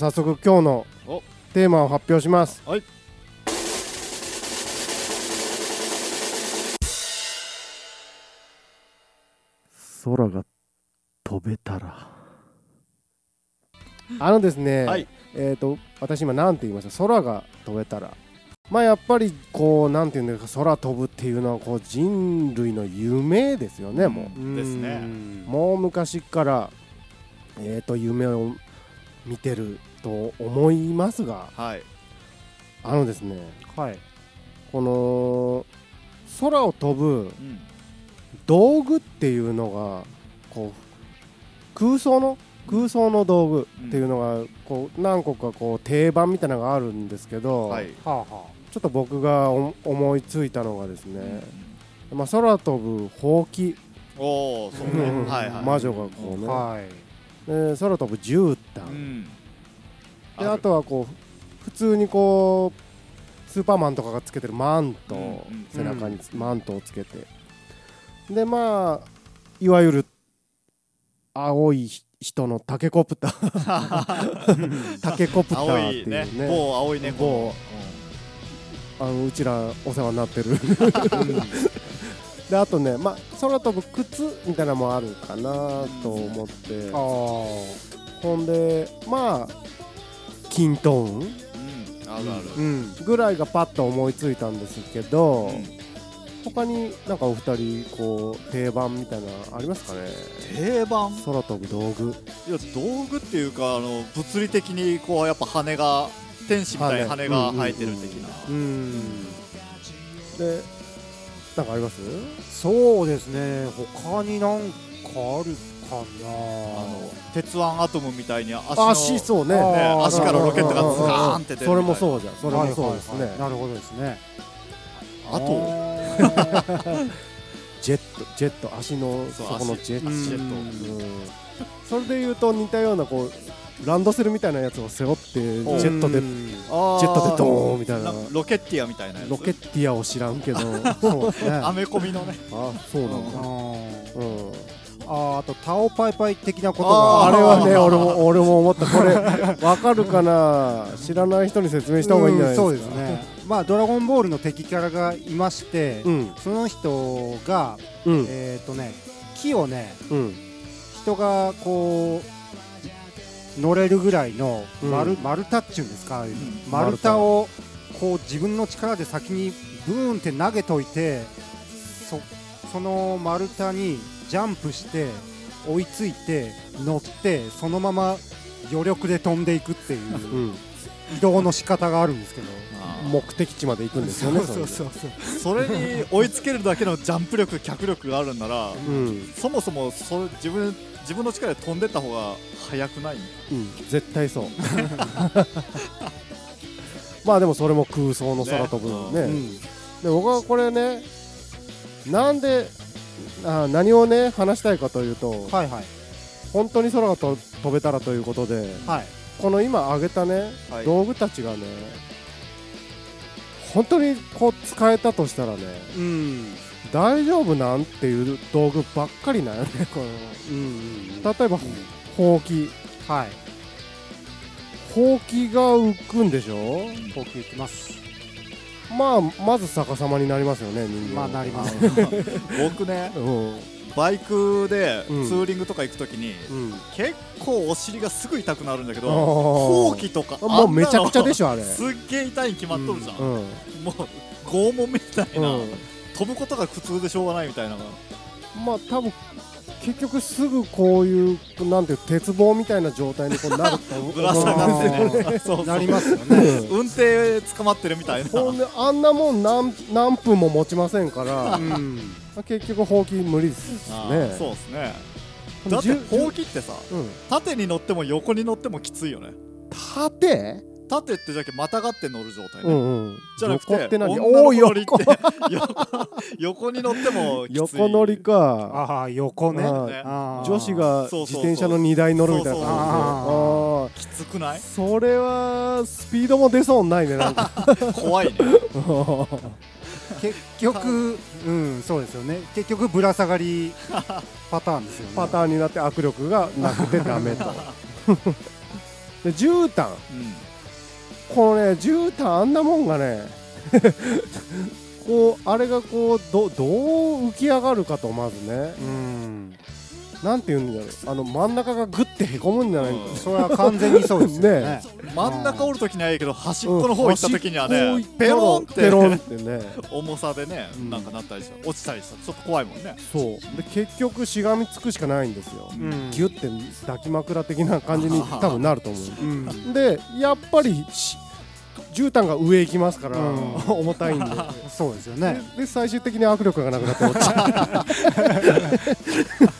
早速今日のお。テーマを発表します。はい。空が飛べたら。あのですね、はい。えっ、と私今何て言いました？空が飛べたら。まあやっぱりこうなんていうんですか。空飛ぶっていうのはこう人類の夢ですよねもう。ですね。もう昔からえー、と夢を見てると思いますがはい。あのですねはい。この空を飛ぶうん。道具っていうのがこう空想の空想の道具っていうのがこう何個かこう定番みたいなのがあるんですけど、はい。はあはちょっと僕がお思いついたのがですね、まあ、空飛ぶほうき、おおそうねうんはいはい。魔女がこうあね、はい。で空飛ぶ絨う毯、んであとはこう普通にこうスーパーマンとかがつけてるマント、うんうん背中につマントをつけて。でまあいわゆる青い人のタケコプター。タケコプタ青ーっていいうね。ね。某青い猫。あのうちらお世話になってる。であとね、まあ、空飛ぶ靴みたいなのもあるかなと思って。ああほんでまあキントーン？うんうんあるある。うん、ぐらいがパッと思いついたんですけど、うん。他になんかお二人こう定番みたいなのありますかね？定番？空飛ぶ道具。いや道具っていうかあの物理的にこうやっぱ羽が天使みたいな羽が生えてる的な。うんでなんかあります？そうですね。他になんかあるの鉄腕アトムみたいに足の足そうね。足からロケットがうんズガーンって出るみたいな。それもそうじゃん。それもそうですね、なるほどですね。あとー。ジェットジェット。足のそこのジェット足。ジェット。うん。それでいうと似たようなこうランドセルみたいなやつを背負ってジェットでジェットでドーンみたいな。ロケッティアみたいなやつ。ロケッティアを知らんけど。そうですね。アメコミのね。あそうなんだ。うんあーあとタオパイパイ的なことああがれはね俺も 俺も思った。これわかるかな？知らない人に説明した方がいいんじゃないですか。うんそうですね。まあドラゴンボールの敵キャラがいまして、うん。その人がうん。えっ、とね木をねうん。人がこう乗れるぐらいのうん。丸,、丸太っちゅうんですか、ん丸太をこう自分の力で先にブーンって投げといてそその丸太にジャンプして追いついて乗ってそのまま余力で飛んでいくっていううん。移動の仕方があるんですけど。目的地まで行くんですよねそうそうそう。それに追いつけるだけのジャンプ力脚力があるんならうん。そもそもそれ自分自分の力で飛んでった方が速くない？うん。絶対そう。まあでもそれも空想の空飛ぶのね。うんで僕はこれねなんであ何をね話したいかというとはいはい。本当に空がと飛べたらということではい。この今挙げたね、はい。道具たちがね本当にこう使えたとしたらねうん。大丈夫なんていう道具ばっかりなんよねこの。うん例えばほうき。はい。ほうきが浮くんでしょ？高級いきますまあまず逆さまになりますよね人間は。まあなります。僕ねうん。バイクでツうん。ーリングとか行くときにうん。結構お尻がすぐ痛くなるんだけどあー。ほうきとかもうめちゃくちゃでょしょあれ。すっげえ痛いに決まっとるじゃん、うん。もう拷問みたいな、うん。飛ぶことが苦痛でしょうがないみたいな。まあ多分結局すぐこういうなんていう鉄棒みたいな状態にこうなると ぶら下がってね。そ うなりますよね。運転捕まってるみたいな。ほんであんなもん何何分も持ちませんからうん。結局ほうき無理ですね。そうですね。だってほうきってさうん。縦に乗っても横に乗ってもきついよね。縦？縦ってじゃけまたがって乗る状態ね、うんうん。じゃなくて横って何？女おおの子乗りって横横。横に乗ってもきつい。横乗りか。ああ横ね。あーね。あー。女子が自転車の荷台乗るみたいなそうそうそうあきつくない？ーそれはスピードも出そうにないねなんか。怖いね。結局うんそうですよね。結局ぶら下がりパターンですよね。パターンになって握力がなくてダメと。で絨毯。うんこのね絨毯あんなもんがね こうあれがこうどどう浮き上がるかとまずね。うん。なんて言うんだろう。あの真ん中がグッてへこむんじゃないか、うん。それは完全にそうですよね。ね真ん中折る時にはいいけど端っこの方行った時にはね、ペロンって。ペロンってね。重さでね、うん。なんかなったりした。落ちたりした。ちょっと怖いもんね。そう。で結局しがみつくしかないんですよ、うん。ギュッて抱き枕的な感じに多分なると思う。うん。でやっぱりし絨毯が上行きますから、うん。重たいんで。そうですよね。でで最終的に握力がなくなって落ちちゃ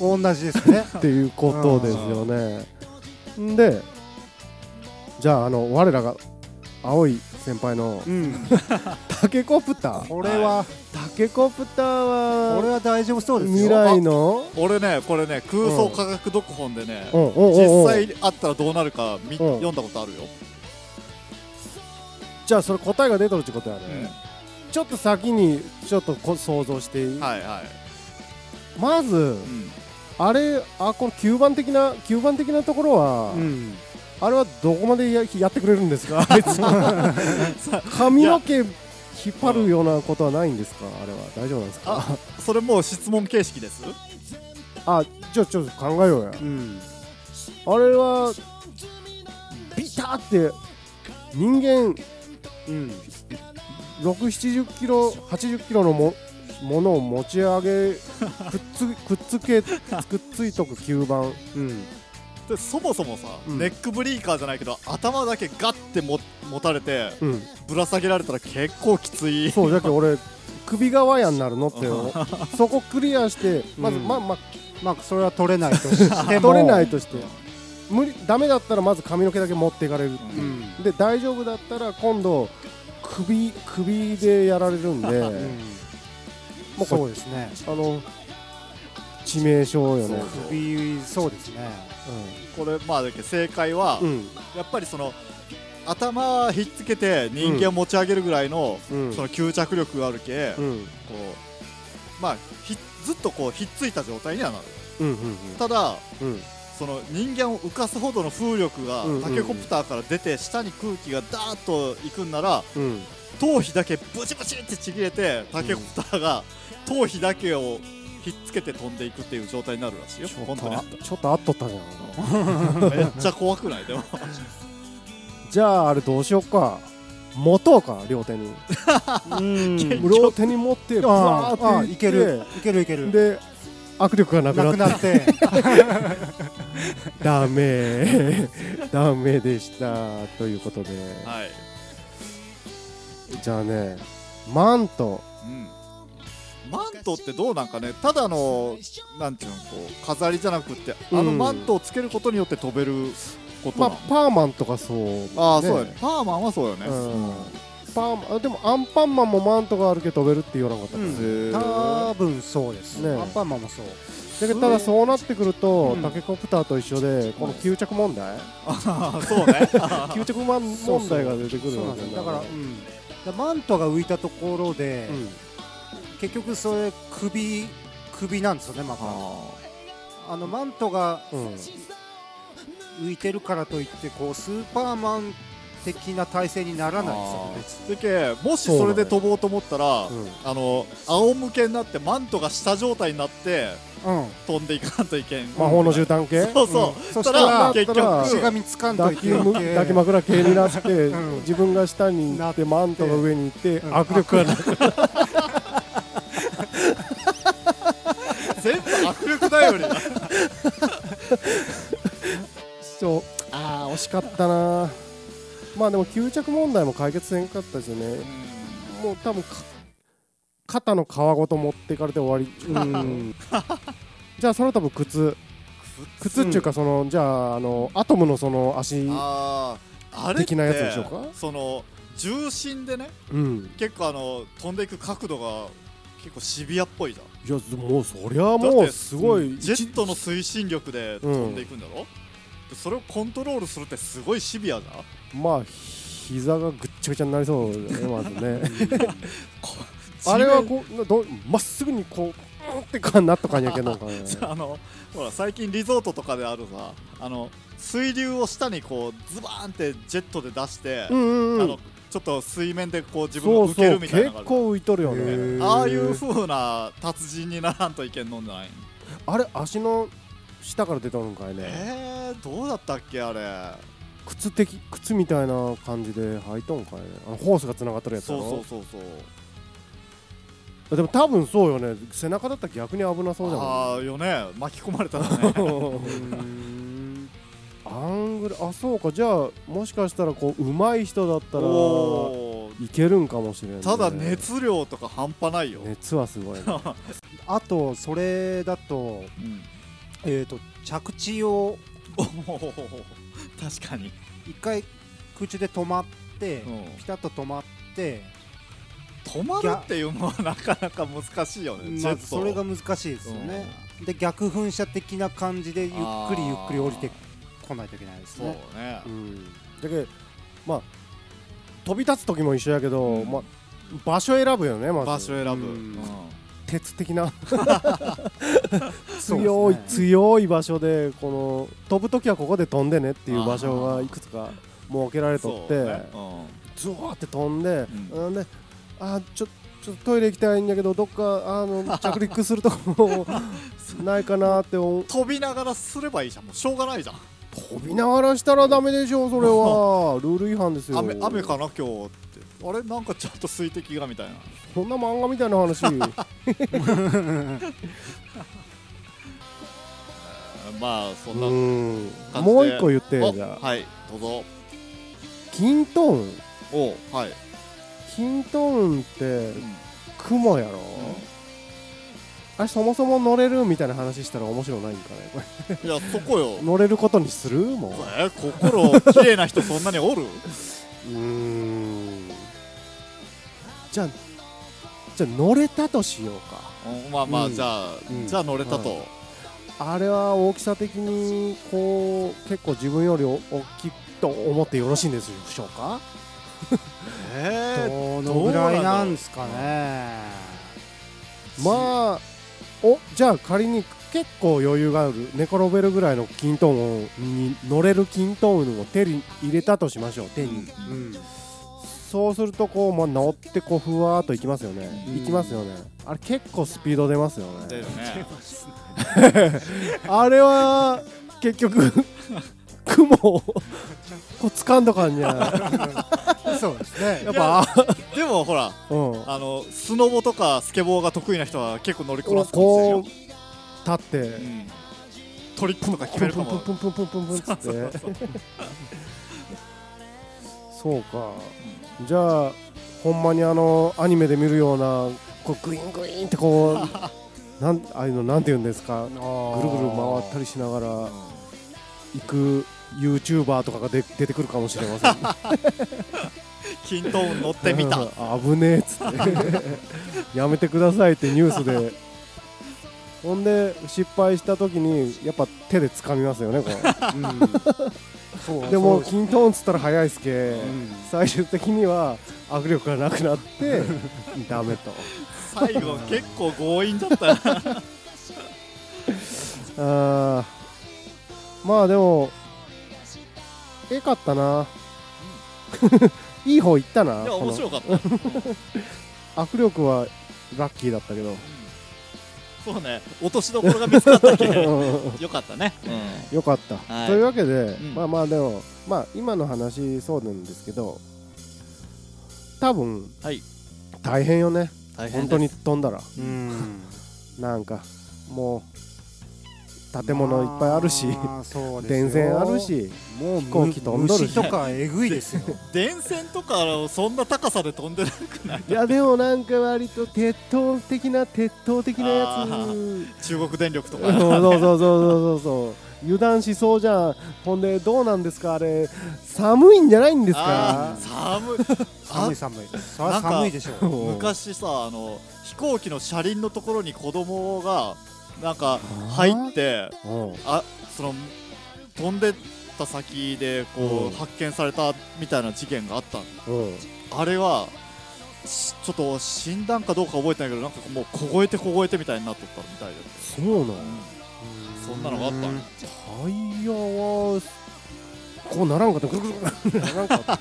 同じですね。う っていうことですよね。んでじゃああの我らが青い先輩のうん。タケコプター。これはタケコプターはこれは大丈夫そうですよ。未来の？俺ねこれね空想科学読本でね、うん。実際あったらどうなるかみ、うん。読んだことあるよ、じゃあそれ答えが出とるってことやね、うん。ちょっと先にちょっとこ想像していい、はいはい、まずうんあれあこの9番的な9番的なところは、うん。あれはどこまでややってくれるんですか？髪の毛引っ張るようなことはないんですか？あれは。大丈夫なんですか？それもう質問形式です？あじゃあちょっと考えようや。うん。あれはビタって人間うん。670キロ80キロのもものを持ち上げ くっつくっつけくっついとく吸盤。うん。でそもそもさ、うん。ネックブリーカーじゃないけど頭だけガッても持たれてうん。ぶら下げられたら結構きつい。そうじゃけ俺首がワヤになるのってよ そこクリアしてまず、うん。まあまあまあそれは取れないとして も取れないとして。無理ダメだったらまず髪の毛だけ持っていかれるってういう。ん。で大丈夫だったら今度首首でやられるんでそうですね。あの致命傷よね。首そうですね。これまあだけど正解は、うん。やっぱりその頭ひっつけて人間を持ち上げるぐらいの、うん。その吸着力があるけ、こうん。うまあひずっとこうひっついた状態にはなる。うんうん。ただうん。その人間を浮かすほどの風力がうんうんうん。タケコプターから出て下に空気がダーッと行くんならうん頭皮だけブチブチってちぎれてタケコプターが頭皮だけをひっつけて飛んでいくっていう状態になるらしいよちょっ本当にちょっとあっとったじゃん。ためっちゃ怖くない？でも。じゃああれどうしよっか。持とうか両手に。うん。両手に持ってバああーっていける。いけるいける。で握力がなくなくなって。なって。ダメダメでした。ということで。はい、じゃあねマント。うん、マントってどうなんかねただのなんていうのこう飾りじゃなくってあのうんマントをつけることによって飛べることなの、まあパーマンとかそうああ、ねそうやね。パーマンはそうよね、うん。パーマあでもアンパンマンもマントがあるけど飛べるって言わなかったかな、うんへー。多分そうですね。アンパンマンもそう。だけどただそうなってくると、うん。タケコプターと一緒でこの吸着問題、あーそうね。吸着問問題が出てくるだから、うん、だマントが浮いたところで、うん。結局それ首首なんですよねまた。あのマントがうん。浮いてるからといってこうスーパーマン的な体勢にならない。ですよでけもしそれで飛ぼうと思ったら、うん。あの仰向けになってマントが下状態になってにうん。飛んでいかんといけん。魔法の絨毯系？そうそう、うん。そしたたらら結局しがみつかんとい抱きむけな 抱き枕系になって、うん。自分が下に行ってマントが上に行って、うん。握力がなく全部握力頼りだ そう。あー惜しかったなまあでも吸着問題も解決せんかったですよね。もう多分か肩の皮ごと持っていかれて終わり。うん。じゃあそれは多分靴。靴。っていうかその、じゃああのアトムのその足的なやつでしょうか？その重心でねうん。結構あの飛んでいく角度が結構シビアっぽいじゃん。いやもうそりゃだもうすごい。ジェットの推進力で飛んでいくんだろ、でそれをコントロールするってすごいシビアじゃんまあ膝がぐっちゃぐちゃになりそうだねまずね。こあれはこうどまっすぐにこうンってかなっとかんやけね。あのほら最近リゾートとかであるさあの水流を下にこうズバーンってジェットで出して、うんうんうん。あのちょっと水面でこう自分が浮けるみたいな結構浮いとるよへね。ーああいう風な達人にならんといけんのんじゃないあれ足の下から出たのかいね。えー、どうだったっけあれ。靴的靴みたいな感じで履いとんかいね。あのホースがつながっとるやつそうそうそうそう。でも多分そうよね。背中だったら逆に危なそうじゃない？ああよね。巻き込まれたらね。うん。アングルあそうか。じゃあもしかしたらこう上手い人だったらおー。いけるんかもしれない、ね、ただ熱量とか半端ないよ、熱はすごいね。あとそれだと,、うん、えー、と着地を確かに、一回空中で止まって、うん。ピタッと止まって、止まるっていうのはなかなか難しいよね、まそれが難しいですよね、で逆噴射的な感じでゆっくりゆっくり降りてこないといけないですそうね。ねうん。だけどまあ飛び立つ時も一緒やけど、うん。まあ、場所選ぶよねまず。場所選ぶ、ううんん鉄的な。強い、強い場所でこの飛ぶ時はここで飛んでねっていう場所がいくつか設けられとって、ね。ズワーって飛んで、うなんであちょちょっとトイレ行きたいんだけどどっかあの着陸するとこ ないかなって飛びながらすればいいじゃん。もうしょうがないじゃん。飛びながらしたらダメでしょそれは。ルール違反ですよ。雨雨かな今日あれ？なんかちょっと水滴がみたいな。そんな漫画みたいな話？まあそんなうん感じで。もう一個言っておじゃあ。はいどうぞ。キントーン。おはい、キントーンって雲やろ、あれそもそも乗れるみたいな話したら面白ないんかね？これいやそこよ。乗れることにする？もう。え心綺麗な人そんなにおる？うーんじゃあじゃあ乗れたとしようか。うんまあまあ、うん。じゃあ、うん。じゃあ乗れたと、はあれは大きさ的にこう結構自分より大きいと思ってよろしいんでしょうか？え どのぐらいなんですかね。まあおじゃあ仮に結構余裕がある寝転べるぐらいのキントーンに乗れるキントーンを手に入れたとしましょう。手に、うんそうするとこう、まあ、乗ってこうふわーっといきますよね、うん。いきますよね。あれ結構スピード出ますよね。ね。あれは結局 雲をこう掴んどかんにゃそうですね。やっぱでもほらうん。あのスノボとかスケボーが得意な人は結構乗りこなすかも立ってうん。トリックとか決めるかも。プンプンプンプンプンプンプン そうかじゃあほんまにあのアニメで見るようなこうグイングインってこう なんああいうのなんて言うんですか？ぐるぐる回ったりしながら行く YouTuber とかがで出てくるかもしれません。キント乗ってみた。う ん危ねえっつって。やめてくださいってニュースで。ほんで失敗した時にやっぱ手で掴みますよねこう。ううでもキントーンっつったら速いっすけ、うん。最終的には握力がなくなって ダメと。最後結構強引だったよ あー。まあでもええかったな。いい方いったないや面白かった。握力はラッキーだったけどそうね。落としどころが見つかったけ。よかったね。よかった、はい。というわけで、ん。まあまあでもまあ今の話そうなんですけど多分はい。大変よね。大本当に飛んだら。うん。なんかもう建物いっぱいあるし、電線あるしもう飛行機飛んどるし。虫とかえぐいですよ。電線とかそんな高さで飛んでなくな。いいやでもなんか割と鉄塔的な鉄塔的なやあつ中国電力とか。そうそうそうそうそうそう。油断しそうじゃん。ほんでどうなんですかあれ。寒いんじゃないんですか？寒い。寒い寒い。寒いでしょう。昔さあの飛行機の車輪のところに子供がなんか入ってうん。あその飛んでった先でこう、うん。発見されたみたいな事件があったあれはしちょっと死んだんかどうか覚えてないけどなんかもう凍えて凍えてみたいになっとったみたいで、そうなんそんなのがあったタイヤはこうならんかった。ぐるぐるならんかった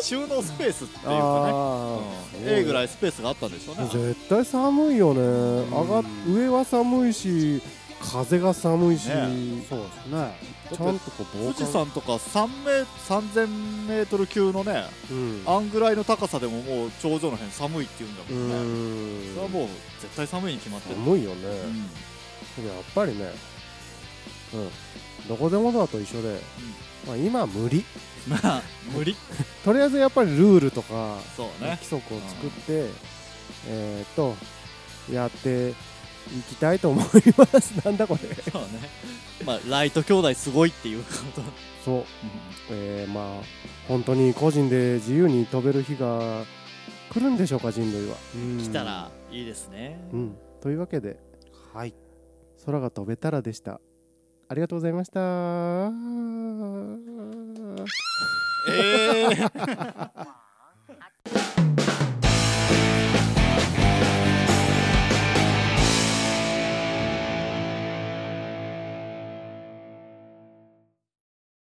収納スペースっていうかねあうん A ぐらいスペースがあったんでしょうね絶対寒いよね上が上は寒いし風が寒いし、そうですねちゃんとこう富士山とか3メ3000メートル級のねうんあんぐらいの高さでももう頂上の辺寒いって言うんだもんねそれはもう絶対寒いに決まってる、寒いよね、うんやっぱりねうんどこでもドアと一緒で、うんまあ、今は無理。まあ無理。とりあえずやっぱりルールとかね。規則を作って、えっ、とやっていきたいと思います。なんだこれ。そうね。まあライト兄弟すごいっていうこと、そう。えー、まあ本当に個人で自由に飛べる日が来るんでしょうか人類は。うん。来たらいいですね、うん、というわけではい。空が飛べたらでした。ありがとうございました。ええー